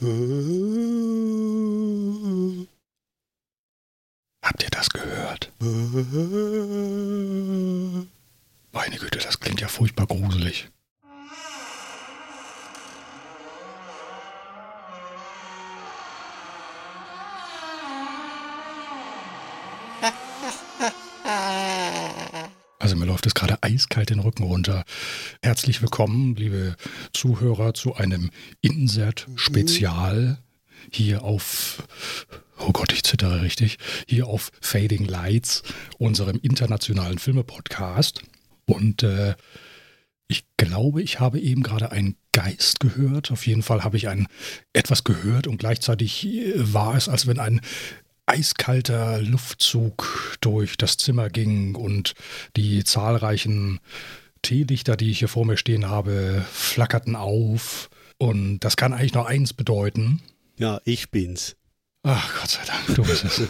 Habt ihr das gehört? Meine Güte, das klingt ja furchtbar gruselig. Also mir läuft es gerade eiskalt den Rücken runter. Herzlich willkommen, liebe Zuhörer, zu einem Insert-Spezial hier auf, oh Gott, ich zittere richtig, hier auf Fading Lights, unserem internationalen Filme-Podcast. Und äh, ich glaube, ich habe eben gerade einen Geist gehört. Auf jeden Fall habe ich ein etwas gehört und gleichzeitig äh, war es, als wenn ein eiskalter Luftzug durch das Zimmer ging und die zahlreichen Teelichter, die ich hier vor mir stehen habe, flackerten auf. Und das kann eigentlich nur eins bedeuten. Ja, ich bin's. Ach, Gott sei Dank, du bist es.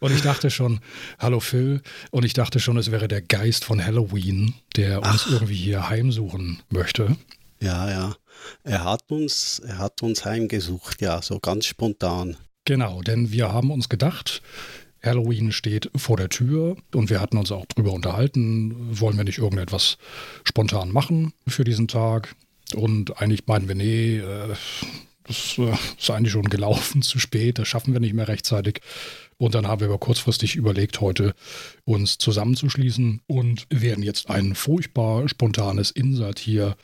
Und ich dachte schon, hallo Phil, und ich dachte schon, es wäre der Geist von Halloween, der uns Ach. irgendwie hier heimsuchen möchte. Ja, ja. Er hat uns, er hat uns heimgesucht, ja, so ganz spontan. Genau, denn wir haben uns gedacht, Halloween steht vor der Tür und wir hatten uns auch drüber unterhalten, wollen wir nicht irgendetwas spontan machen für diesen Tag? Und eigentlich meinen wir, nee, äh, das äh, ist eigentlich schon gelaufen, zu spät, das schaffen wir nicht mehr rechtzeitig. Und dann haben wir aber kurzfristig überlegt, heute uns zusammenzuschließen und werden jetzt ein furchtbar spontanes Insert hier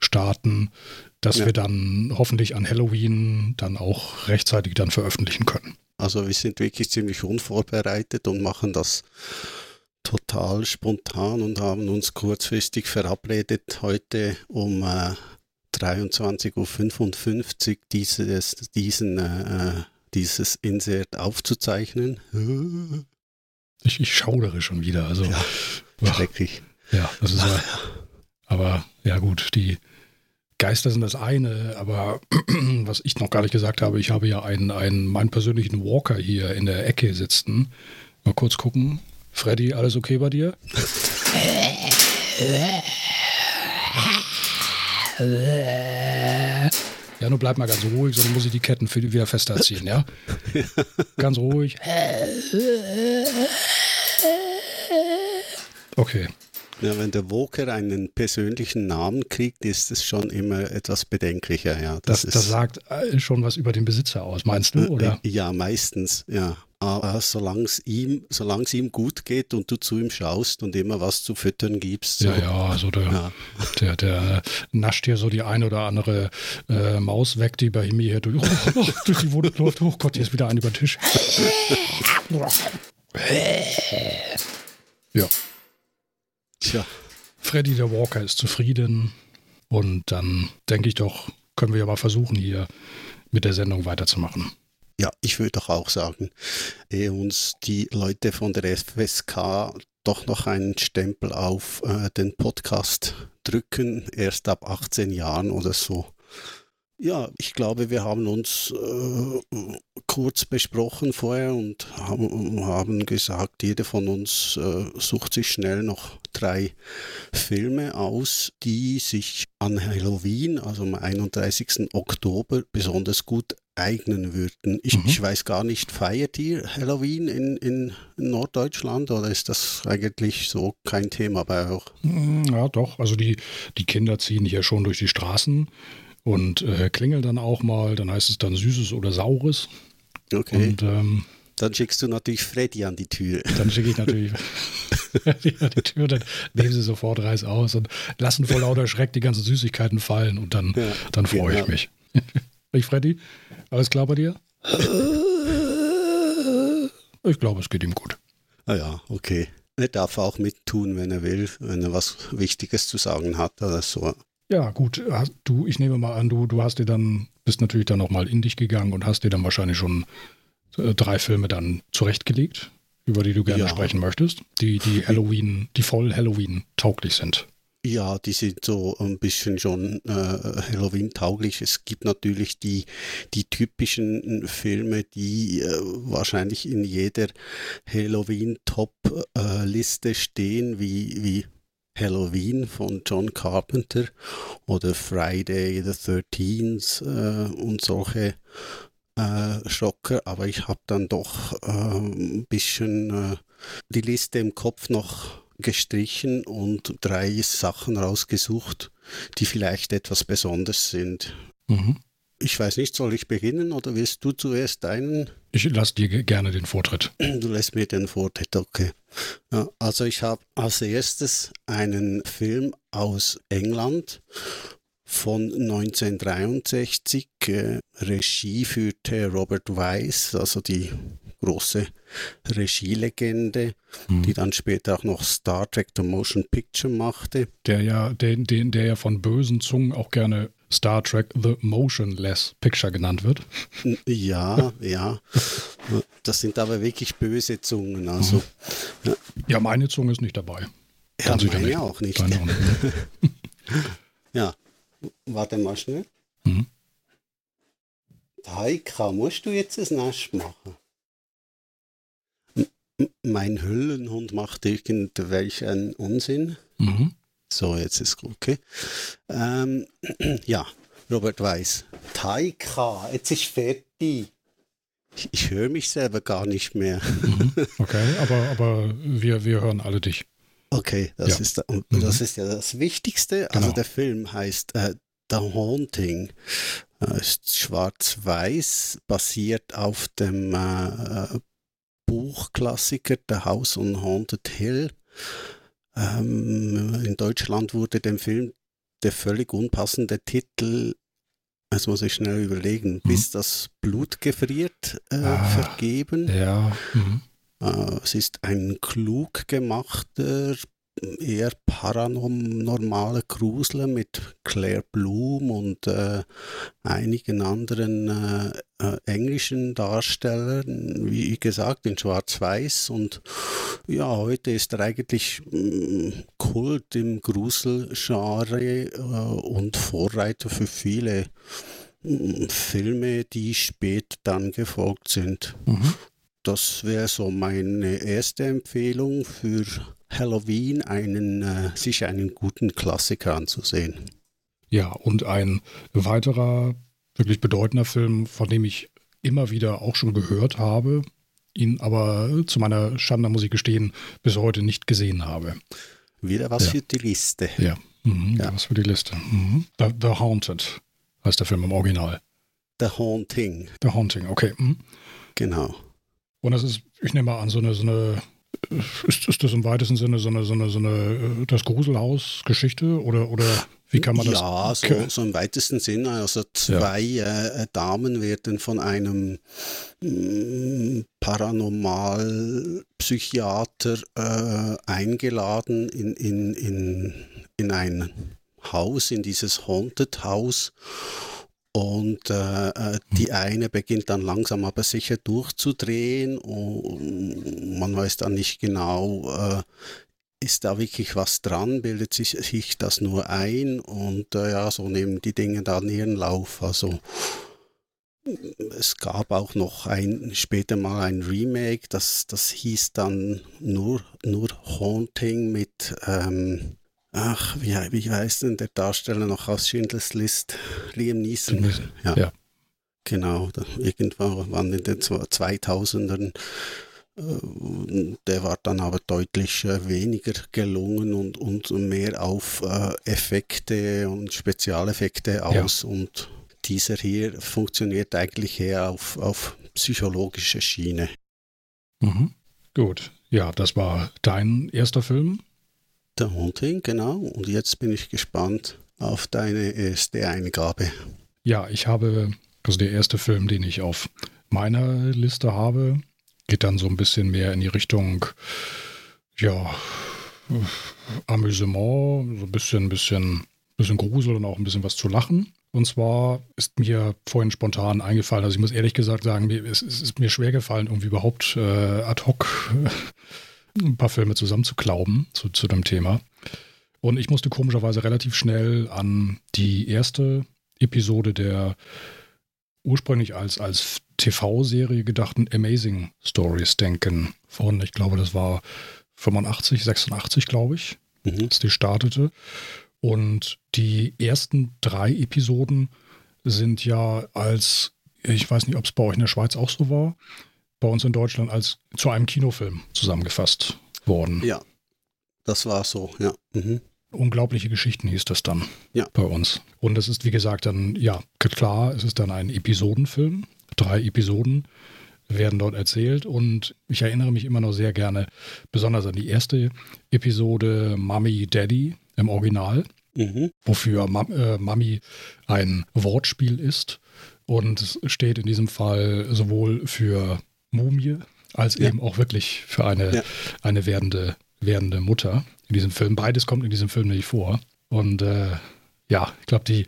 starten, dass ja. wir dann hoffentlich an Halloween dann auch rechtzeitig dann veröffentlichen können. Also wir sind wirklich ziemlich unvorbereitet und machen das total spontan und haben uns kurzfristig verabredet, heute um äh, 23.55 Uhr dieses, diesen, äh, dieses Insert aufzuzeichnen. Ich, ich schaudere schon wieder. Also, ja, schrecklich. Ja, das ist ja. Aber ja gut, die Geister sind das eine, aber was ich noch gar nicht gesagt habe, ich habe ja einen, einen, meinen persönlichen Walker hier in der Ecke sitzen. Mal kurz gucken. Freddy, alles okay bei dir? Ja, nur bleib mal ganz ruhig, sonst muss ich die Ketten wieder fester ziehen, ja? ganz ruhig. Okay. Ja, wenn der Walker einen persönlichen Namen kriegt, ist es schon immer etwas bedenklicher. Ja, das, das, das sagt äh, schon was über den Besitzer aus, meinst du? Äh, oder? Ja, meistens, ja. Aber solange es ihm, ihm gut geht und du zu ihm schaust und immer was zu füttern gibst. So. Ja, ja, also der, ja. Der, der nascht hier so die eine oder andere äh, Maus weg, die bei ihm hier durch, oh, oh, durch die Wohnung läuft. Oh Gott, hier ist wieder eine über den Tisch. ja. Tja. Freddy der Walker ist zufrieden und dann denke ich doch, können wir ja mal versuchen, hier mit der Sendung weiterzumachen. Ja, ich würde doch auch sagen, ehe uns die Leute von der FSK doch noch einen Stempel auf äh, den Podcast drücken, erst ab 18 Jahren oder so, ja, ich glaube, wir haben uns äh, kurz besprochen vorher und haben, haben gesagt, jeder von uns äh, sucht sich schnell noch drei Filme aus, die sich an Halloween, also am 31. Oktober, besonders gut eignen würden. Ich, mhm. ich weiß gar nicht, feiert ihr Halloween in, in Norddeutschland oder ist das eigentlich so kein Thema bei euch? Ja, doch. Also die, die Kinder ziehen hier schon durch die Straßen und äh, klingelt dann auch mal. Dann heißt es dann Süßes oder Saures. Okay. Und, ähm, dann schickst du natürlich Freddy an die Tür. Dann schicke ich natürlich Freddy an die Tür, dann nehmen sie sofort Reis aus und lassen vor lauter Schreck die ganzen Süßigkeiten fallen und dann, ja, dann freue genau. ich mich. ich, Freddy, alles klar bei dir? Ich glaube, es geht ihm gut. Ah ja, okay. Er darf auch mittun, wenn er will, wenn er was Wichtiges zu sagen hat oder so. Ja, gut. Du, ich nehme mal an, du, du hast dir dann, bist natürlich dann nochmal in dich gegangen und hast dir dann wahrscheinlich schon äh, drei Filme dann zurechtgelegt, über die du gerne ja. sprechen möchtest, die, die Halloween, die voll Halloween tauglich sind. Ja, die sind so ein bisschen schon äh, Halloween-tauglich. Es gibt natürlich die, die typischen Filme, die äh, wahrscheinlich in jeder Halloween-Top-Liste stehen, wie, wie Halloween von John Carpenter oder Friday the 13th äh, und solche äh, Schocker, aber ich habe dann doch äh, ein bisschen die Liste im Kopf noch gestrichen und drei Sachen rausgesucht, die vielleicht etwas besonders sind. Mhm. Ich weiß nicht, soll ich beginnen oder willst du zuerst deinen? Ich lasse dir gerne den Vortritt. Du lässt mir den Vortritt, okay. Ja, also ich habe als erstes einen Film aus England von 1963. Äh, Regie führte Robert Weiss, also die große Regielegende, mhm. die dann später auch noch Star Trek The Motion Picture machte. Der ja, den, den, der ja von bösen Zungen auch gerne Star Trek The Motionless Picture genannt wird. Ja, ja. Das sind aber wirklich böse Zungen. Also, mhm. ja. ja. meine Zunge ist nicht dabei. Ja, meine nicht. auch nicht. auch nicht. ja, warte mal schnell. Mhm. Taika, musst du jetzt das Nest machen? mein Hüllenhund macht irgendwelchen Unsinn. Mhm. So, jetzt ist okay. Ähm, ja, Robert Weiss. Taika, jetzt ist fertig. Ich, ich höre mich selber gar nicht mehr. Mhm. Okay, aber, aber wir, wir hören alle dich. Okay, das, ja. ist, mhm. das ist ja das Wichtigste. Also genau. der Film heißt äh, The Haunting. Äh, ist schwarz-weiß, basiert auf dem äh, Buchklassiker The House on Haunted Hill. Ähm, in Deutschland wurde dem Film der völlig unpassende Titel, das muss ich schnell überlegen, mhm. bis das Blut gefriert, äh, ah, vergeben. Ja. Mhm. Äh, es ist ein klug gemachter eher paranormale Grusel mit Claire Bloom und äh, einigen anderen äh, äh, englischen Darstellern, wie gesagt, in Schwarz-Weiß. Und ja, heute ist er eigentlich äh, Kult im Gruselgenre äh, und Vorreiter für viele mm, Filme, die spät dann gefolgt sind. Mhm. Das wäre so meine erste Empfehlung für Halloween einen, äh, sich einen guten Klassiker anzusehen. Ja, und ein weiterer wirklich bedeutender Film, von dem ich immer wieder auch schon gehört habe, ihn aber zu meiner Schande muss ich gestehen, bis heute nicht gesehen habe. Wieder was ja. für die Liste. Ja, mhm, ja. was für die Liste. Mhm. The, The, Haunted heißt der Film im Original. The Haunting. The Haunting, okay. Mhm. Genau. Und das ist, ich nehme mal an, so eine, so eine ist, ist das im weitesten Sinne so eine, so eine, so eine äh, das Gruselhaus-Geschichte oder, oder wie kann man das? Ja, so, so im weitesten Sinne. Also zwei ja. äh, Damen werden von einem mm, Paranormalpsychiater äh, eingeladen in, in, in, in ein Haus, in dieses Haunted House. Und äh, äh, die eine beginnt dann langsam aber sicher durchzudrehen und man weiß dann nicht genau, äh, ist da wirklich was dran, bildet sich, sich das nur ein und äh, ja, so nehmen die Dinge dann ihren Lauf. Also es gab auch noch ein, später mal ein Remake, das, das hieß dann nur, nur Haunting mit ähm, Ach, wie, wie heißt denn der Darsteller noch aus Schindlers List? Liam Neeson. Ja. ja. Genau, irgendwann in den 2000ern. Äh, der war dann aber deutlich äh, weniger gelungen und, und mehr auf äh, Effekte und Spezialeffekte aus. Ja. Und dieser hier funktioniert eigentlich eher auf, auf psychologische Schiene. Mhm. Gut, ja, das war dein erster Film. Der Haunting, genau. Und jetzt bin ich gespannt auf deine erste Eingabe. Ja, ich habe, also der erste Film, den ich auf meiner Liste habe, geht dann so ein bisschen mehr in die Richtung, ja, Amüsement, so ein bisschen, bisschen, bisschen Grusel und auch ein bisschen was zu lachen. Und zwar ist mir vorhin spontan eingefallen, also ich muss ehrlich gesagt sagen, es ist mir schwer gefallen, irgendwie überhaupt äh, ad hoc ein paar Filme zusammenzuklauben zu, zu dem Thema. Und ich musste komischerweise relativ schnell an die erste Episode der ursprünglich als, als TV-Serie gedachten Amazing Stories denken. Von, ich glaube, das war 85, 86, glaube ich. mhm. als die startete. Und die ersten drei Episoden sind ja als, ich weiß nicht, ob es bei euch in der Schweiz auch so war, bei uns in Deutschland als zu einem Kinofilm zusammengefasst worden. Ja, das war so, ja. Mhm. Unglaubliche Geschichten hieß das dann ja. bei uns. Und es ist, wie gesagt, dann, ja, klar, es ist dann ein Episodenfilm. Drei Episoden werden dort erzählt und ich erinnere mich immer noch sehr gerne, besonders an die erste Episode Mommy Daddy im Original, mhm. wofür Mam äh, Mami ein Wortspiel ist und es steht in diesem Fall sowohl für Mumie als ja. eben auch wirklich für eine, ja. eine werdende, werdende Mutter in diesem Film. Beides kommt in diesem Film nicht vor. Und äh, ja, ich glaube, die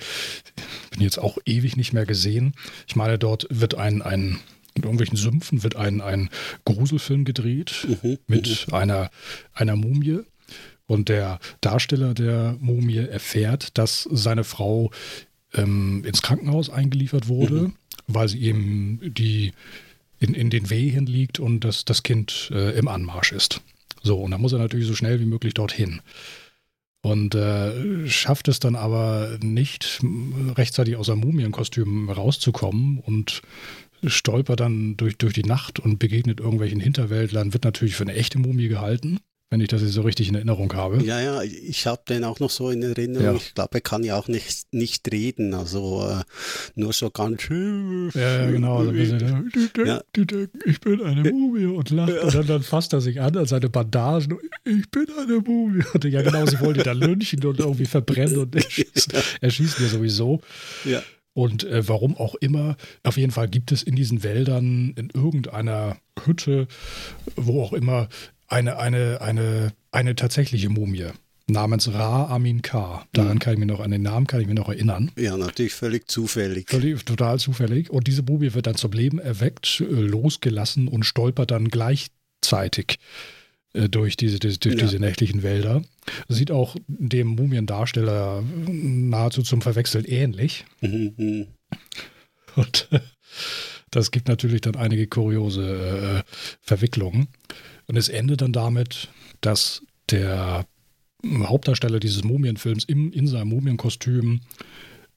bin jetzt auch ewig nicht mehr gesehen. Ich meine, dort wird ein, ein in irgendwelchen Sümpfen wird ein, ein Gruselfilm gedreht mhm, mit mhm. einer, einer Mumie. Und der Darsteller der Mumie erfährt, dass seine Frau ähm, ins Krankenhaus eingeliefert wurde, mhm. weil sie eben die in, in den Wehen liegt und das, das Kind äh, im Anmarsch ist. So, und da muss er natürlich so schnell wie möglich dorthin. Und äh, schafft es dann aber nicht, rechtzeitig aus seinem Mumienkostüm rauszukommen und stolpert dann durch, durch die Nacht und begegnet irgendwelchen Hinterwäldlern, wird natürlich für eine echte Mumie gehalten wenn ich das jetzt so richtig in Erinnerung habe. Ja, ja, ich habe den auch noch so in Erinnerung. Ja. Ich glaube, er kann ja auch nicht, nicht reden, also äh, nur so ganz. Ja, ja genau. Also ja. Ich bin eine Mumie und lacht. Und dann, dann, fasst er sich an an seine Bandagen. Ich bin eine Mumie. Und ja, genau, sie wollen ihn da lynchen und irgendwie verbrennen und erschießen, erschießen wir sowieso. Ja. Und äh, warum auch immer, auf jeden Fall gibt es in diesen Wäldern, in irgendeiner Hütte, wo auch immer, eine, eine, eine, eine tatsächliche Mumie namens Ra Amin K. Daran mhm. kann ich mir noch, an den Namen kann ich mir noch erinnern. Ja, natürlich völlig zufällig. Völlig, total zufällig. Und diese Mumie wird dann zum Leben erweckt, äh, losgelassen und stolpert dann gleichzeitig äh, durch, diese, durch ja. diese nächtlichen Wälder. Sieht auch dem Mumiendarsteller nahezu zum Verwechseln ähnlich. Mhm. Und äh, das gibt natürlich dann einige kuriose äh, Verwicklungen. Und es endet dann damit, dass der Hauptdarsteller dieses Mumienfilms im, in seinem Mumienkostüm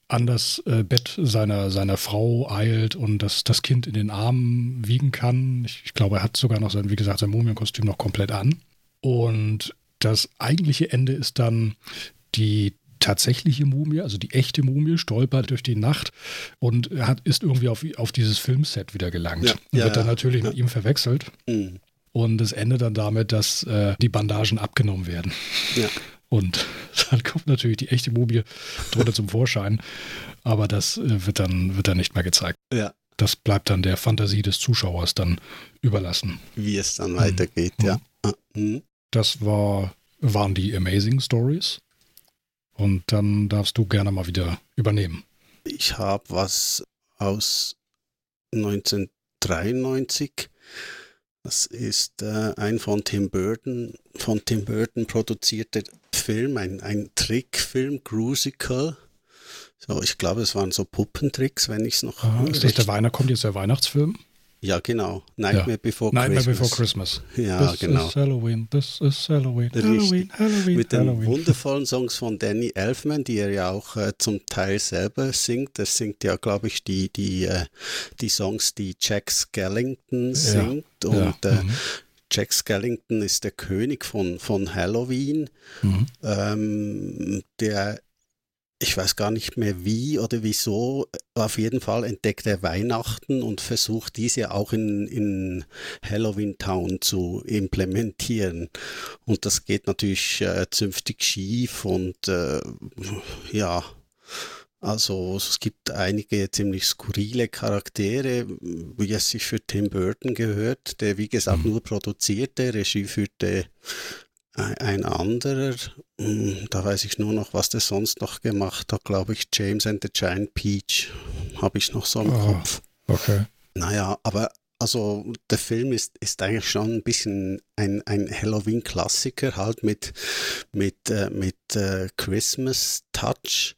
an das äh, Bett seiner, seiner Frau eilt und das, das Kind in den Armen wiegen kann. Ich, ich glaube, er hat sogar noch sein, wie gesagt, sein Mumienkostüm noch komplett an. Und das eigentliche Ende ist dann die tatsächliche Mumie, also die echte Mumie, stolpert durch die Nacht und hat, ist irgendwie auf, auf dieses Filmset wieder gelangt. Ja, ja, wird dann natürlich ja. mit ihm verwechselt. Mhm. Und es endet dann damit, dass äh, die Bandagen abgenommen werden. Ja. Und dann kommt natürlich die echte Mumie drunter zum Vorschein. Aber das äh, wird, dann, wird dann nicht mehr gezeigt. Ja. Das bleibt dann der Fantasie des Zuschauers dann überlassen. Wie es dann weitergeht, mhm. ja. Ah, mhm. Das war, waren die Amazing Stories. Und dann darfst du gerne mal wieder übernehmen. Ich habe was aus 1993 das ist äh, ein von Tim Burton, von Tim Burton produzierter Film, ein, ein Trickfilm, Grusical. So, ich glaube, es waren so Puppentricks, wenn ich es noch. Aha, ist das der Weihnacht, kommt jetzt der Weihnachtsfilm? Ja, genau. Nightmare ja. Before Nightmare Christmas. Before Christmas. Ja, this genau. Is Halloween, this is Halloween, Halloween, Halloween. Mit Halloween. den wundervollen Songs von Danny Elfman, die er ja auch äh, zum Teil selber singt. Er singt ja, glaube ich, die, die, äh, die Songs, die Jack Skellington singt. Ja. Und ja. Äh, mhm. Jack Skellington ist der König von, von Halloween. Mhm. Ähm, der ich weiß gar nicht mehr wie oder wieso, auf jeden Fall entdeckt er Weihnachten und versucht diese auch in, in Halloween Town zu implementieren. Und das geht natürlich äh, zünftig schief und äh, ja, also es gibt einige ziemlich skurrile Charaktere, wie es sich für Tim Burton gehört, der wie gesagt mhm. nur produzierte, Regie führte ein anderer, hm, da weiß ich nur noch, was der sonst noch gemacht hat, glaube ich, James and the Giant Peach, habe ich noch so im oh, Kopf. Okay. Naja, aber also der Film ist, ist eigentlich schon ein bisschen ein, ein Halloween-Klassiker, halt mit, mit, äh, mit äh, Christmas-Touch.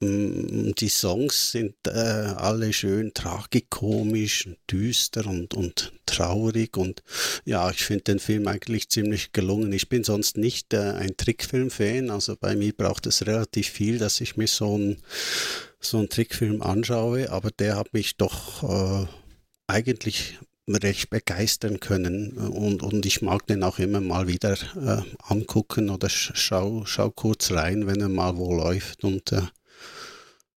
Mm, die Songs sind äh, alle schön tragikomisch, düster und, und traurig und ja, ich finde den Film eigentlich ziemlich gelungen. Ich bin sonst nicht äh, ein Trickfilm-Fan, also bei mir braucht es relativ viel, dass ich mir so einen so einen Trickfilm anschaue, aber der hat mich doch äh, eigentlich recht begeistern können. Und, und ich mag den auch immer mal wieder äh, angucken oder schau, schau kurz rein, wenn er mal wo läuft. Und äh,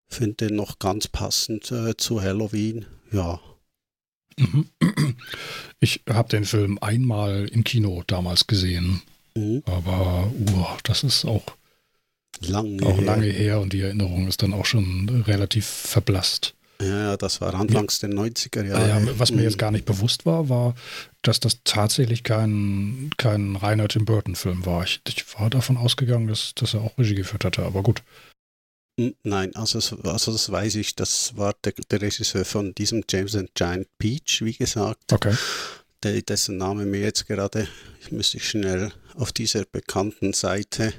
finde den noch ganz passend äh, zu Halloween. Ja. Mhm. Ich habe den Film einmal im Kino damals gesehen, mhm. aber uh, das ist auch lange, auch her. lange her und die Erinnerung ist dann auch schon relativ verblasst. Ja, das war anfangs der 90er Jahre. Ja, was mir jetzt mhm. gar nicht bewusst war, war, dass das tatsächlich kein, kein reiner Tim Burton-Film war. Ich, ich, war davon ausgegangen, dass, dass er auch Regie geführt hatte, aber gut. Nein, also, also das weiß ich, das war der, der Regisseur von diesem James and Giant Peach, wie gesagt. Okay. Der, dessen Name mir jetzt gerade, ich müsste schnell auf dieser bekannten Seite,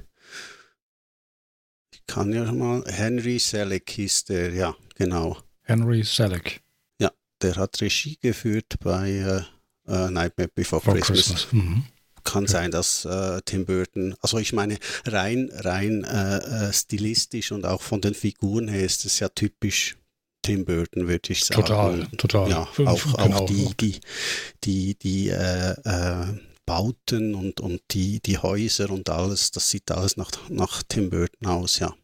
ich kann ja mal, Henry Selleck hieß der, ja, genau. Henry Selleck. Ja, der hat Regie geführt bei äh, äh Nightmare Before For Christmas. Christmas. Mhm kann okay. sein, dass äh, Tim Burton, also ich meine, rein, rein äh, äh, stilistisch und auch von den Figuren her ist es ja typisch Tim Burton, würde ich sagen. Total, total. Ja, auch, genau. auch die, die, die, die äh, äh, Bauten und, und die, die Häuser und alles, das sieht alles nach, nach Tim Burton aus, ja.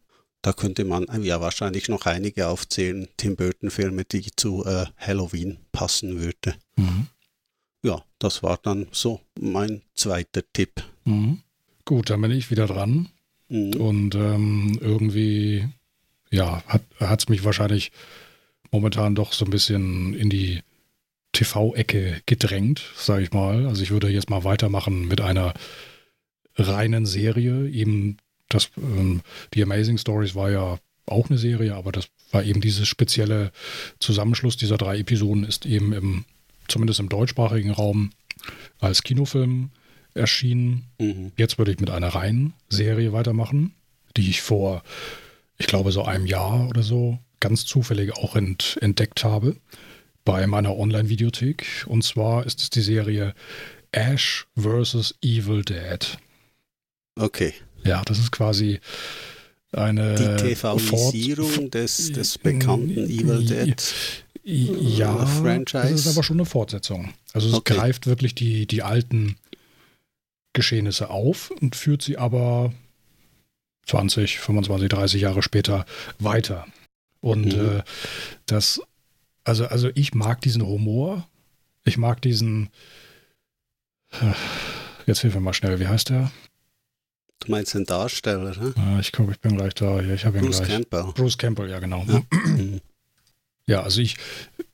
Da könnte man ja wahrscheinlich noch einige aufzählen, Tim Burton-Filme, die zu äh, Halloween passen würde. Mhm ja, das war dann so mein zweiter Tipp. Mhm. Gut, dann bin ich wieder dran. Mhm. Und ähm, irgendwie, ja, hat es mich wahrscheinlich momentan doch so ein bisschen in die TV-Ecke gedrängt, sage ich mal. Also ich würde jetzt mal weitermachen mit einer reinen Serie. Eben das, ähm, die Amazing Stories war ja auch eine Serie, aber das war eben dieses spezielle Zusammenschluss dieser drei Episoden ist eben im zumindest im deutschsprachigen Raum, als Kinofilm erschienen. Mhm. Jetzt würde ich mit einer reinen Serie weitermachen, die ich vor, ich glaube, so einem Jahr oder so ganz zufällig auch ent entdeckt habe bei meiner Online-Videothek. Und zwar ist es die Serie Ash vs. Evil Dead. Okay. Ja, das ist quasi eine die TV-Isierung des, des bekannten Evil Dead. Ja, Franchise. das ist aber schon eine Fortsetzung. Also es okay. greift wirklich die, die alten Geschehnisse auf und führt sie aber 20, 25, 30 Jahre später weiter. Und mhm. äh, das, also, also ich mag diesen Humor. Ich mag diesen, äh, jetzt hilf mir mal schnell, wie heißt der? Du meinst den Darsteller, ne? Ja, ich gucke, ich bin gleich da. Ich habe ihn Bruce gleich. Campbell. Bruce Campbell, ja genau. Ja. Ja, also ich,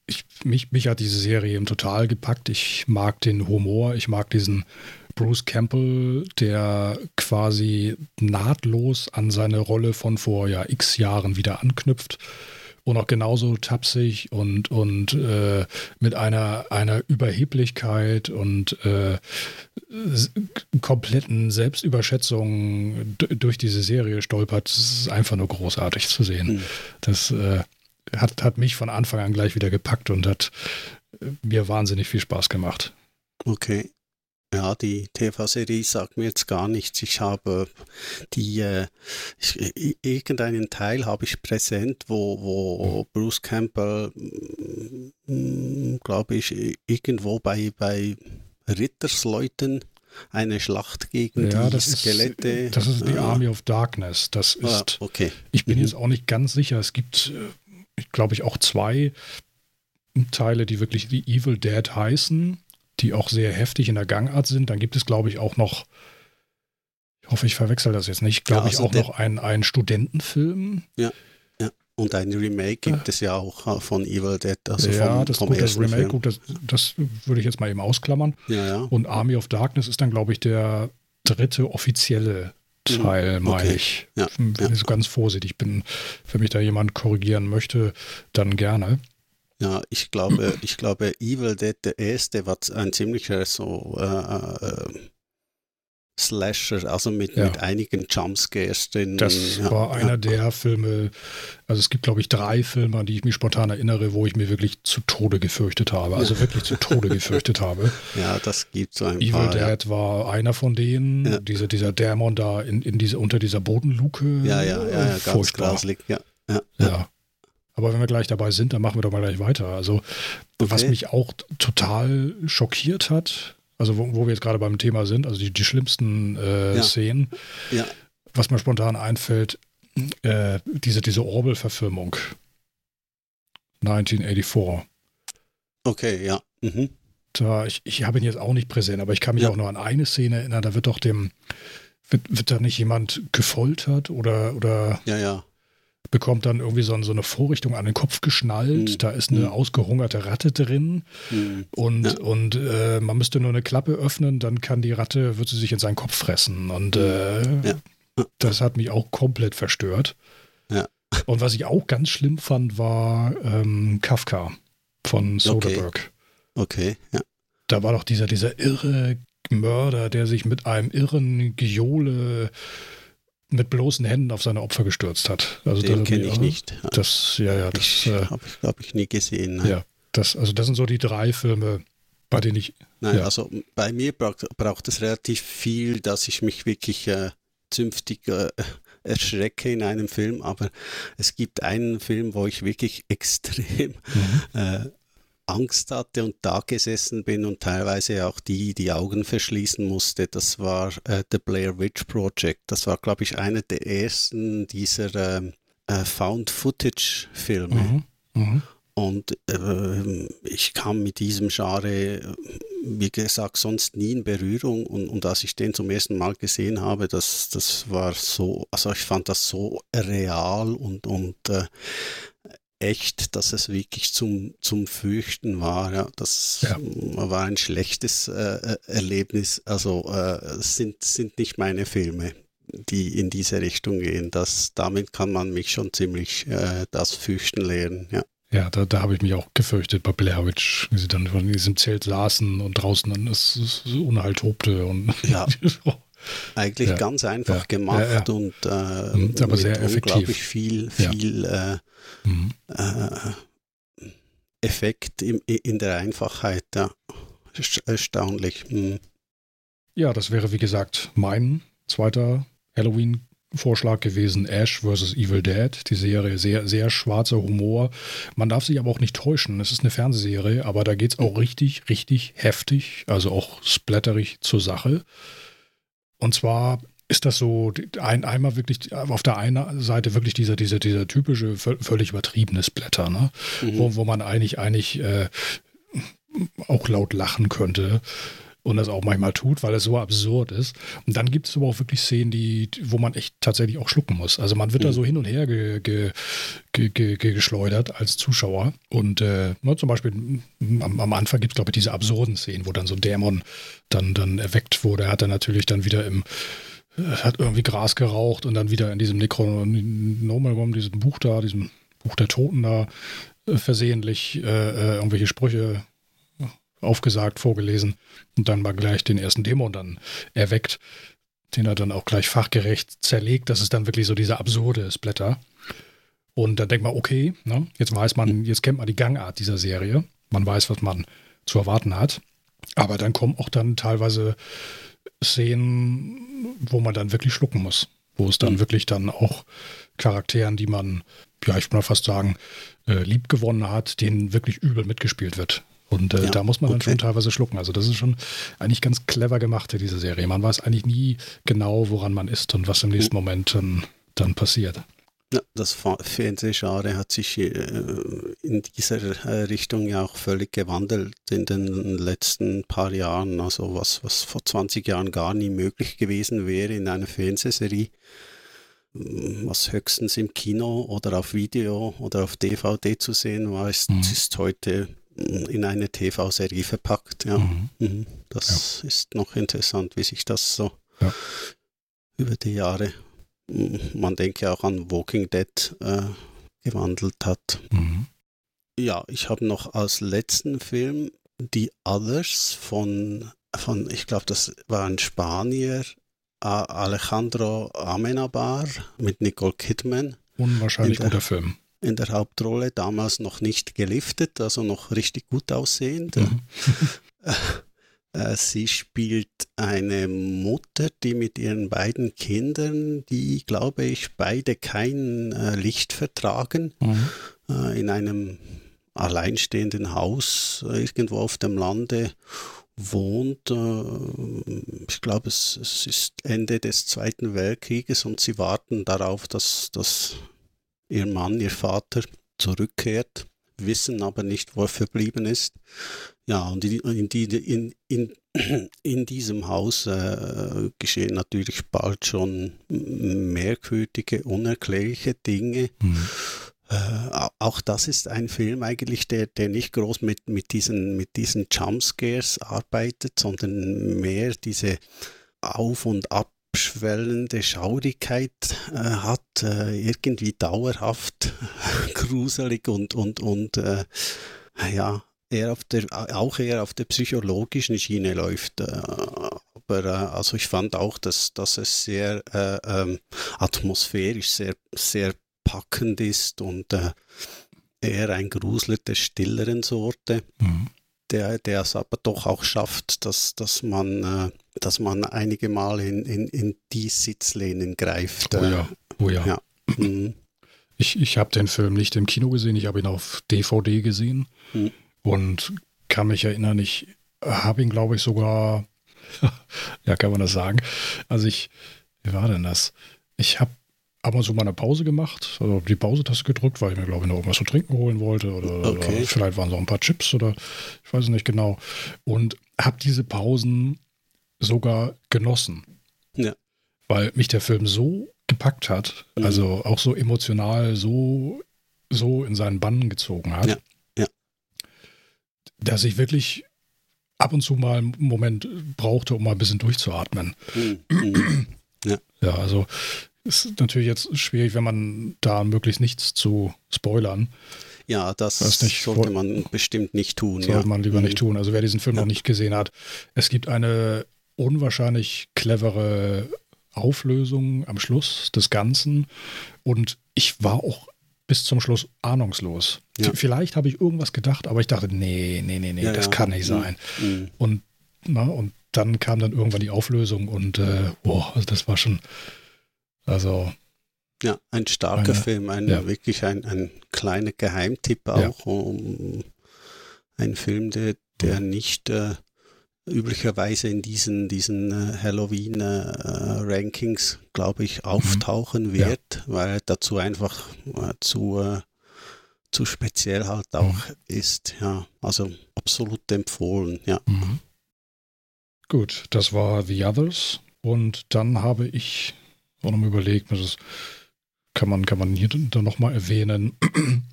ich mich, mich hat diese Serie eben total gepackt. Ich mag den Humor, ich mag diesen Bruce Campbell, der quasi nahtlos an seine Rolle von vor ja x Jahren wieder anknüpft und auch genauso tapsig und, und äh, mit einer, einer Überheblichkeit und äh, kompletten Selbstüberschätzung durch diese Serie stolpert. Das ist einfach nur großartig zu sehen. Mhm. Das äh, hat, hat mich von Anfang an gleich wieder gepackt und hat äh, mir wahnsinnig viel Spaß gemacht. Okay. Ja, die TV-Serie sagt mir jetzt gar nichts. Ich habe die, äh, ich, äh, irgendeinen Teil habe ich präsent, wo, wo Bruce Campbell, mm, glaube ich, irgendwo bei, bei Rittersleuten eine Schlacht gegen ja, die das Skelette. Ist, das ist die ah. Army of Darkness. Das ah, ist, ah, okay. ich bin mhm. jetzt auch nicht ganz sicher. Es gibt glaube ich, auch zwei Teile, die wirklich die Evil Dead heißen, die auch sehr heftig in der Gangart sind. Dann gibt es, glaube ich, auch noch, ich hoffe, ich verwechsel das jetzt nicht, glaube ja, also ich, auch noch einen, einen Studentenfilm. Ja, ja. Und ein Remake gibt es ja auch äh, von Evil Dead. Also ja, vom, das, vom gut, das Remake, gut, das, das, würde ich jetzt mal eben ausklammern. Ja, ja. Und Army of Darkness ist dann, glaube ich, der dritte offizielle Teil, mhm. meine okay. ich. Ja, Wenn ja. ich so ganz vorsichtig bin, wenn mich da jemand korrigieren möchte, dann gerne. Ja, ich glaube, ich glaube, Evil Dead, der erste, war ein ziemlicher so äh, äh, Slasher, also mit, Ja. mit einigen Jumpscares drin. Das ja, war ja. einer der Filme, also es gibt, glaube ich, drei Filme, an die ich mich spontan erinnere, wo ich mir wirklich zu Tode gefürchtet habe. Also wirklich zu Tode gefürchtet habe. Ja, das gibt so ein Evil paar. ja. Dead war einer von denen. Ja. Diese, dieser Dämon da in, in diese, unter dieser Bodenluke. Ja, ja, ja, ja ganz Furchtbar. grauslig. Ja, ja, Ja. Aber wenn wir gleich dabei sind, dann machen wir doch mal gleich weiter. Also, was Okay. mich auch total schockiert hat, also wo, wo wir jetzt gerade beim Thema sind, also die, die schlimmsten äh, Ja. Szenen, ja. was mir spontan einfällt, äh, diese, diese Orwell-Verfilmung. 1984. Okay, ja. Mhm. Da, ich, ich habe ihn jetzt auch nicht präsent, aber ich kann mich Ja. auch noch an eine Szene erinnern, da wird doch dem, wird, wird da nicht jemand gefoltert oder, oder Ja, ja. Bekommt dann irgendwie so, so eine Vorrichtung an den Kopf geschnallt. Mhm. Da ist eine Mhm. ausgehungerte Ratte drin Mhm. und, Ja. und äh, man müsste nur eine Klappe öffnen, dann kann die Ratte, wird sie sich in seinen Kopf fressen. Und äh, Mhm. Ja. das hat mich auch komplett verstört. Ja. Und was ich auch ganz schlimm fand, war ähm, Kafka von Soderbergh. Okay, ja. Da war doch dieser, dieser irre Mörder, der sich mit einem irren Geole mit bloßen Händen auf seine Opfer gestürzt hat. Also Den kenne ich nicht. Das, ja, ja, das, ich äh, habe ich, glaube ich, nie gesehen. Nein. ja, das, also das sind so die drei Filme, bei denen ich, Nein, Ja. also bei mir braucht, braucht es relativ viel, dass ich mich wirklich äh, zünftig äh, erschrecke in einem Film, aber es gibt einen Film, wo ich wirklich extrem äh, Angst hatte und da gesessen bin und teilweise auch die die Augen verschließen musste. Das war äh, The Blair Witch Project. Das war, glaube ich, einer der ersten dieser ähm, äh, Found-Footage-Filme. Mhm. Mhm. Und ähm, ich kam mit diesem Genre, äh, wie gesagt, sonst nie in Berührung. Und, und als ich den zum ersten Mal gesehen habe, das, das war so, also ich fand das so real und, und äh, echt, dass es wirklich zum, zum Fürchten war. Ja, das Ja. war ein schlechtes äh, Erlebnis. Also äh, es sind, sind nicht meine Filme die in diese Richtung gehen. Das, damit kann man mich schon ziemlich äh, das Fürchten lernen. Ja. Ja, da, da habe ich mich auch gefürchtet bei Blair Witch, wie sie dann von diesem Zelt saßen und draußen dann das, das Unheil tobte und Ja. Eigentlich Ja. ganz einfach Ja. gemacht Ja, und äh, Mhm, aber sehr effektiv. unglaublich viel, Ja. viel äh, Mhm. äh, Effekt im, in der Einfachheit. Ja. Erst- Erstaunlich. Mhm. Ja, das wäre wie gesagt mein zweiter Halloween-Vorschlag gewesen, Ash vs. Evil Dead. Die Serie, sehr, sehr schwarzer Humor. Man darf sich aber auch nicht täuschen. Es ist eine Fernsehserie, aber da geht es auch richtig, richtig heftig, also auch splatterig zur Sache. Und zwar ist das so ein, einmal wirklich auf der einen Seite wirklich dieser, dieser, dieser typische, völ- völlig übertriebene Splatter, ne? Mhm. wo, wo man eigentlich, eigentlich äh, auch laut lachen könnte und das auch manchmal tut, weil es so absurd ist. Und dann gibt es aber auch wirklich Szenen, die, wo man echt tatsächlich auch schlucken muss. Also man wird da Mhm. so hin und her ge, ge, ge, ge, ge, geschleudert als Zuschauer. Und äh, ne, zum Beispiel am, am Anfang gibt es, glaube ich, diese absurden Szenen, wo dann so ein Dämon dann, dann erweckt wurde. Er hat dann natürlich dann wieder im äh, hat irgendwie Gras geraucht und dann wieder in diesem Necronomicon, diesem Buch da, diesem Buch der Toten da, äh, versehentlich äh, äh, irgendwelche Sprüche aufgesagt, vorgelesen und dann mal gleich den ersten Dämon dann erweckt, den er dann auch gleich fachgerecht zerlegt. Das ist dann wirklich so dieser absurde Splatter. Und dann denkt man, okay, ne, jetzt weiß man, jetzt kennt man die Gangart dieser Serie. Man weiß, was man zu erwarten hat. Aber dann kommen auch dann teilweise Szenen, wo man dann wirklich schlucken muss. Wo es dann Mhm. wirklich dann auch Charakteren, die man, ja, ich würde mal fast sagen, äh, lieb gewonnen hat, denen wirklich übel mitgespielt wird. Und äh, Ja, da muss man dann okay. schon teilweise schlucken. Also das ist schon eigentlich ganz clever gemacht, diese Serie. Man weiß eigentlich nie genau, woran man ist und was im nächsten Moment dann, dann passiert. Ja, das Fernsehgenre hat sich äh, in dieser äh, Richtung ja auch völlig gewandelt in den letzten paar Jahren. Also was, was vor 20 Jahren gar nie möglich gewesen wäre in einer Fernsehserie, mm, was höchstens im Kino oder auf Video oder auf DVD zu sehen war, ist, Mhm. ist heute in eine TV-Serie verpackt. Ja. Mhm. Mhm. Das ist noch interessant, wie sich das so Ja. über die Jahre, man denke auch an Walking Dead, äh, gewandelt hat. Mhm. Ja, ich habe noch als letzten Film The Others von, von ich glaube, das war ein Spanier, Alejandro Amenabar mit Nicole Kidman. Unwahrscheinlich guter Film. In der Hauptrolle, damals noch nicht geliftet, also noch richtig gut aussehend. Mhm. Äh, sie spielt eine Mutter, die mit ihren beiden Kindern, die, glaube ich, beide kein äh, Licht vertragen, mhm. äh, in einem alleinstehenden Haus irgendwo auf dem Lande wohnt. Ich glaube, es, es, ist Ende des Zweiten Weltkrieges und sie warten darauf, dass, dass ihr Mann, ihr Vater zurückkehrt, wissen aber nicht, wo er verblieben ist. Ja, und in, in, in, in diesem Haus äh, geschehen natürlich bald schon merkwürdige, unerklärliche Dinge. Mhm. Äh, auch das ist ein Film eigentlich, der, der nicht groß mit, mit, diesen, mit diesen Jumpscares arbeitet, sondern mehr diese auf- und abschwellende Schaurigkeit äh, hat, äh, irgendwie dauerhaft gruselig und, und, und äh, ja, eher auf der, auch eher auf der psychologischen Schiene läuft. Äh, aber äh, also ich fand auch, dass, dass es sehr äh, ähm, atmosphärisch, sehr, sehr packend ist und eher ein Grusler der stilleren Sorte. Mhm. Der, der es aber doch auch schafft, dass, dass, man, äh, dass man einige Mal in, in, in die Sitzlehnen greift. Oh ja, oh ja. ja. Mhm. Ich, ich habe den Film nicht im Kino gesehen, ich habe ihn auf DVD gesehen mhm. und kann mich erinnern, ich habe ihn, glaube ich, sogar, ja, kann man das sagen. Also ich, wie war denn das? Ich habe ab und zu mal eine Pause gemacht, also die Pausetaste gedrückt, weil ich mir, glaube ich, noch irgendwas zu trinken holen wollte oder, okay. oder vielleicht waren es auch ein paar Chips oder ich weiß es nicht genau. Und habe diese Pausen sogar genossen. Ja. Weil mich der Film so gepackt hat, mhm. also auch so emotional so, so in seinen Bann gezogen hat, ja. Ja. dass ich wirklich ab und zu mal einen Moment brauchte, um mal ein bisschen durchzuatmen. Mhm. mhm. Ja. ja, also ist natürlich jetzt schwierig, wenn man da möglichst nichts zu spoilern. Ja, das nicht, sollte man bestimmt nicht tun. Sollte ja. man lieber mhm. nicht tun. Also wer diesen Film ja. noch nicht gesehen hat, es gibt eine unwahrscheinlich clevere Auflösung am Schluss des Ganzen. Und ich war auch bis zum Schluss ahnungslos. Ja. Vielleicht habe ich irgendwas gedacht, aber ich dachte, nee, nee, nee, nee, das kann nicht mhm. sein. Mhm. Und, na, und dann kam dann irgendwann die Auflösung und äh, boah, also das war schon also. Ja, ein starker eine, Film, ein, ja. wirklich ein, ein kleiner Geheimtipp auch. Ja. Um, ein Film, der, der nicht äh, üblicherweise in diesen, diesen äh, Halloween-Rankings, äh, glaube ich, auftauchen mhm. wird, ja. weil er dazu einfach äh, zu, äh, zu speziell halt auch mhm. ist. Ja, also absolut empfohlen, ja. Mhm. Gut, das war The Others. Und dann habe ich auch nochmal überlegt, das kann man, kann man hier dann nochmal erwähnen.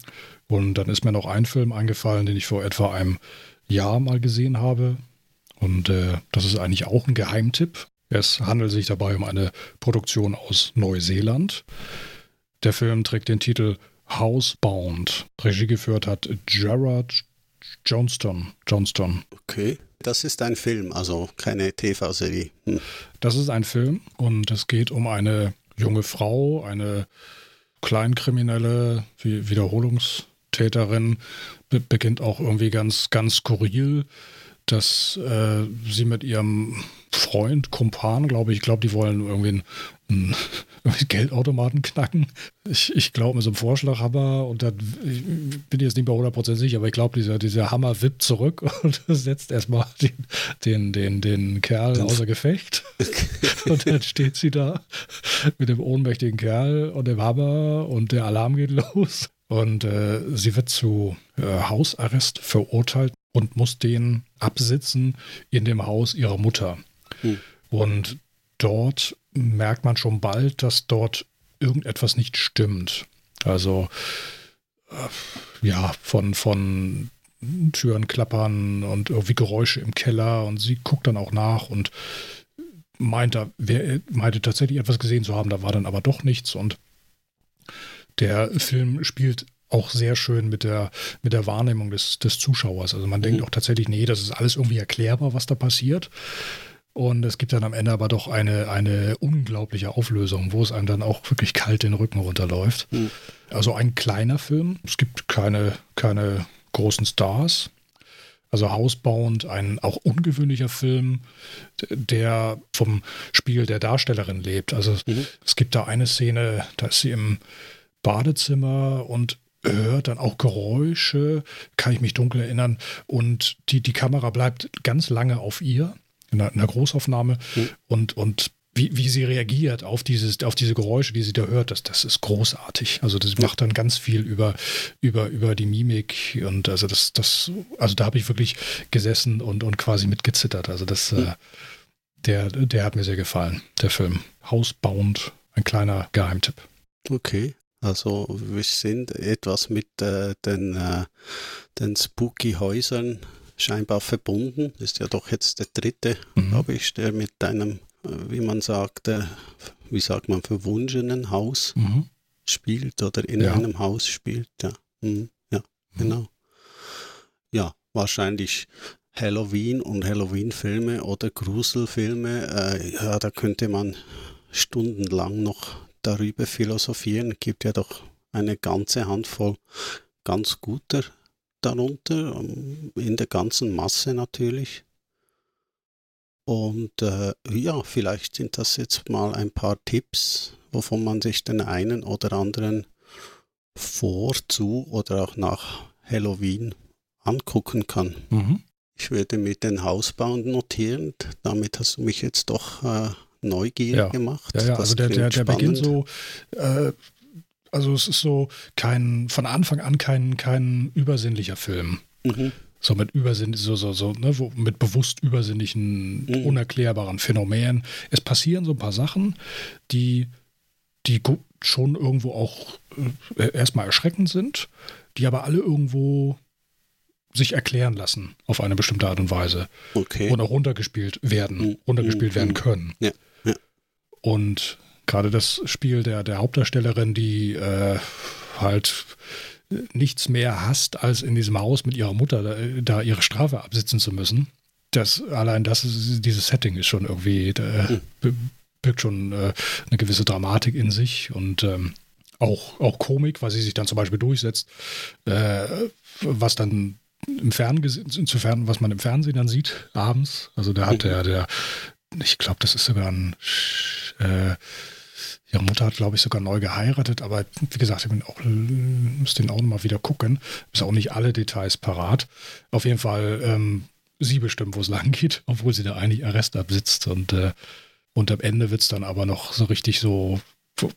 Und dann ist mir noch ein Film eingefallen, den ich vor etwa einem Jahr mal gesehen habe. Und äh, das ist eigentlich auch ein Geheimtipp. Es handelt sich dabei um eine Produktion aus Neuseeland. Der Film trägt den Titel Housebound. Regie geführt hat Gerard Johnston. Johnston. Okay. Das ist ein Film, also keine TV-Serie. Hm. Das ist ein Film und es geht um eine junge Frau, eine Kleinkriminelle, Wiederholungstäterin, Be beginnt auch irgendwie ganz, ganz skurril, dass äh, sie mit ihrem Freund, Kumpan, glaube ich, ich glaube, die wollen irgendwie einen Geldautomaten knacken. Ich, ich glaube, mit so einem Vorschlaghammer und dann ich bin jetzt nicht mehr 100% sicher, aber ich glaube, dieser, dieser Hammer wippt zurück und setzt erstmal den, den, den, den Kerl außer Gefecht. und dann steht sie da mit dem ohnmächtigen Kerl und dem Hammer und der Alarm geht los. Und äh, sie wird zu äh, Hausarrest verurteilt und muss den absitzen in dem Haus ihrer Mutter. Hm. Und dort merkt man schon bald, dass dort irgendetwas nicht stimmt. Also äh, ja, von, von Türen klappern und irgendwie Geräusche im Keller und sie guckt dann auch nach und meinte, wer meinte tatsächlich etwas gesehen zu haben, da war dann aber doch nichts und der Film spielt auch sehr schön mit der, mit der Wahrnehmung des, des Zuschauers. Also man mhm. denkt auch tatsächlich, nee, das ist alles irgendwie erklärbar, was da passiert. Und es gibt dann am Ende aber doch eine, eine unglaubliche Auflösung, wo es einem dann auch wirklich kalt den Rücken runterläuft. Mhm. Also ein kleiner Film. Es gibt keine, keine großen Stars. Also hausbauend, ein auch ungewöhnlicher Film, der vom Spiel der Darstellerin lebt. Also mhm. es gibt da eine Szene, da ist sie im Badezimmer und hört dann auch Geräusche, kann ich mich dunkel erinnern. Und die, die Kamera bleibt ganz lange auf ihr, in einer, in einer Großaufnahme, mhm. und, und wie, wie sie reagiert auf, dieses, auf diese Geräusche, die sie da hört, das, das ist großartig. Also das macht dann ganz viel über, über, über die Mimik und also das, das, also da habe ich wirklich gesessen und, und quasi mitgezittert. Also das, mhm. äh, der, der hat mir sehr gefallen, der Film. Hausbauend, ein kleiner Geheimtipp. Okay. Also wir sind etwas mit äh, den, äh, den spooky Häusern scheinbar verbunden. Ist ja doch jetzt der dritte, mhm. glaube ich, der mit einem, äh, wie man sagt, wie sagt man, verwunschenen Haus mhm. spielt oder in ja. einem Haus spielt. Ja, mhm. ja mhm. genau. Ja, wahrscheinlich Halloween und Halloween-Filme oder Gruselfilme, äh, ja, da könnte man stundenlang noch darüber philosophieren. Es gibt ja doch eine ganze Handvoll ganz guter darunter, ähm, in der ganzen Masse natürlich. Und äh, ja, vielleicht sind das jetzt mal ein paar Tipps, wovon man sich den einen oder anderen vor, zu oder auch nach Halloween angucken kann. Mhm. Ich werde mit den Hausbauen notieren. Damit hast du mich jetzt doch äh, neugierig ja. gemacht. Ja, ja, also der, der, der beginnt so, äh, also es ist so kein, von Anfang an kein, kein übersinnlicher Film. Mhm. So mit Übersinn, so, so, so, ne, wo, mit bewusst übersinnlichen, mhm. unerklärbaren Phänomenen. Es passieren so ein paar Sachen, die, die schon irgendwo auch äh, erstmal erschreckend sind, die aber alle irgendwo sich erklären lassen auf eine bestimmte Art und Weise. Okay. Und auch runtergespielt werden, mhm. runtergespielt mhm. werden können. Ja. Und gerade das Spiel der, der Hauptdarstellerin, die äh, halt nichts mehr hasst, als in diesem Haus mit ihrer Mutter da, da ihre Strafe absitzen zu müssen. Das, allein das, ist, dieses Setting ist schon irgendwie, äh, birgt schon äh, eine gewisse Dramatik in sich und ähm, auch, auch Komik, weil sie sich dann zum Beispiel durchsetzt, äh, was dann im Fernsehen, insofern, was man im Fernsehen dann sieht, abends. Also da hat mhm. der, der, ich glaube, das ist sogar ein äh, ihre Mutter hat, glaube ich, sogar neu geheiratet, aber wie gesagt, ich bin auch, müsste den auch nochmal wieder gucken. Ist auch nicht alle Details parat. Auf jeden Fall, ähm, sie bestimmt, wo es lang geht, obwohl sie da eigentlich Arrest absitzt und, äh, und am Ende wird es dann aber noch so richtig so,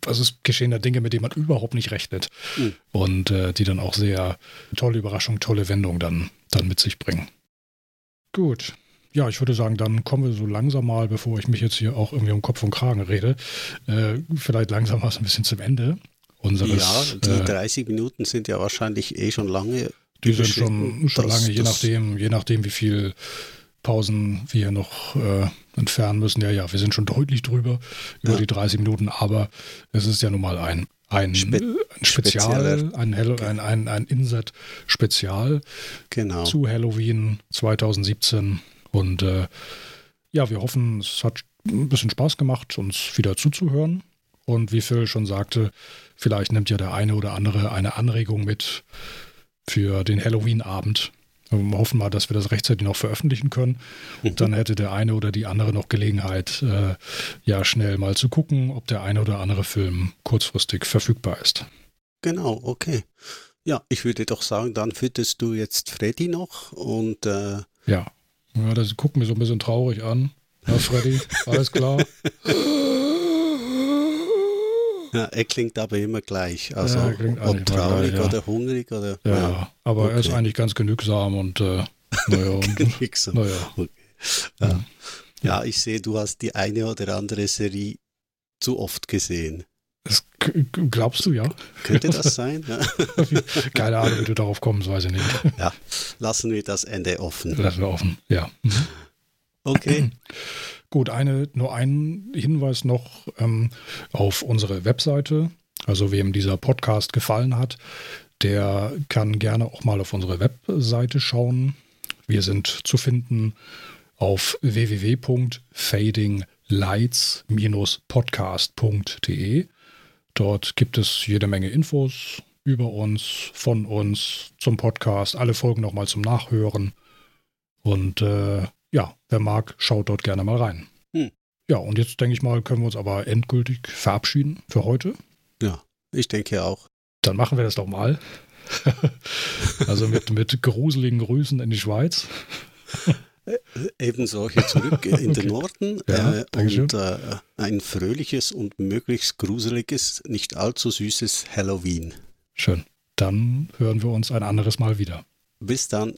also es geschehen da Dinge, mit denen man überhaupt nicht rechnet mhm. und äh, die dann auch sehr tolle Überraschung, tolle Wendung dann, dann mit sich bringen. Gut, ja, ich würde sagen, dann kommen wir so langsam mal, bevor ich mich jetzt hier auch irgendwie um Kopf und Kragen rede, äh, vielleicht langsam mal so ein bisschen zum Ende unseres. Ja, die äh, 30 Minuten sind ja wahrscheinlich eh schon lange. Die sind schon, schon das, lange, je nachdem, je nachdem, wie viel Pausen wir hier noch äh, entfernen müssen. Ja, ja, wir sind schon deutlich drüber über ja. die 30 Minuten, aber es ist ja nun mal ein, ein, Spe ein Spezial, ein, ein, ein, ein Inset-Spezial genau. zu Halloween 2017. Und äh, ja, wir hoffen, es hat ein bisschen Spaß gemacht, uns wieder zuzuhören. Und wie Phil schon sagte, vielleicht nimmt ja der eine oder andere eine Anregung mit für den Halloween-Abend. Wir hoffen mal, dass wir das rechtzeitig noch veröffentlichen können. Mhm. Dann hätte der eine oder die andere noch Gelegenheit, äh, ja, schnell mal zu gucken, ob der eine oder andere Film kurzfristig verfügbar ist. Genau, okay. Ja, ich würde doch sagen, dann fütterst du jetzt Freddy noch und äh, ja. Ja, das guckt mir so ein bisschen traurig an. Ja, Freddy, alles klar. Ja, er klingt aber immer gleich. Also ja, ob traurig gleich, ja. oder hungrig oder. Ja, ja. aber okay. er ist eigentlich ganz genügsam und äh, naja. Und, genügsam. Naja. Okay. Ja. ja, ich sehe, du hast die eine oder andere Serie zu oft gesehen. Das glaubst du, ja? Könnte das sein? Ja. Keine Ahnung, wie du darauf kommst, weiß ich nicht. Ja, lassen wir das Ende offen. Lassen wir offen, ja. Mhm. Okay. Gut, eine, nur ein Hinweis noch ähm, auf unsere Webseite. Also wem dieser Podcast gefallen hat, der kann gerne auch mal auf unsere Webseite schauen. Wir sind zu finden auf www.fadinglights-podcast.de. Dort gibt es jede Menge Infos über uns, von uns, zum Podcast, alle Folgen nochmal zum Nachhören. Und äh, ja, wer mag, schaut dort gerne mal rein. Hm. Ja, und jetzt denke ich mal, können wir uns aber endgültig verabschieden für heute. Ja, ich denke auch. Dann machen wir das doch mal. also mit, mit gruseligen Grüßen in die Schweiz. Ebenso hier zurück in den Norden ja, äh, und äh, ein fröhliches und möglichst gruseliges, nicht allzu süßes Halloween. Schön. Dann hören wir uns ein anderes Mal wieder. Bis dann.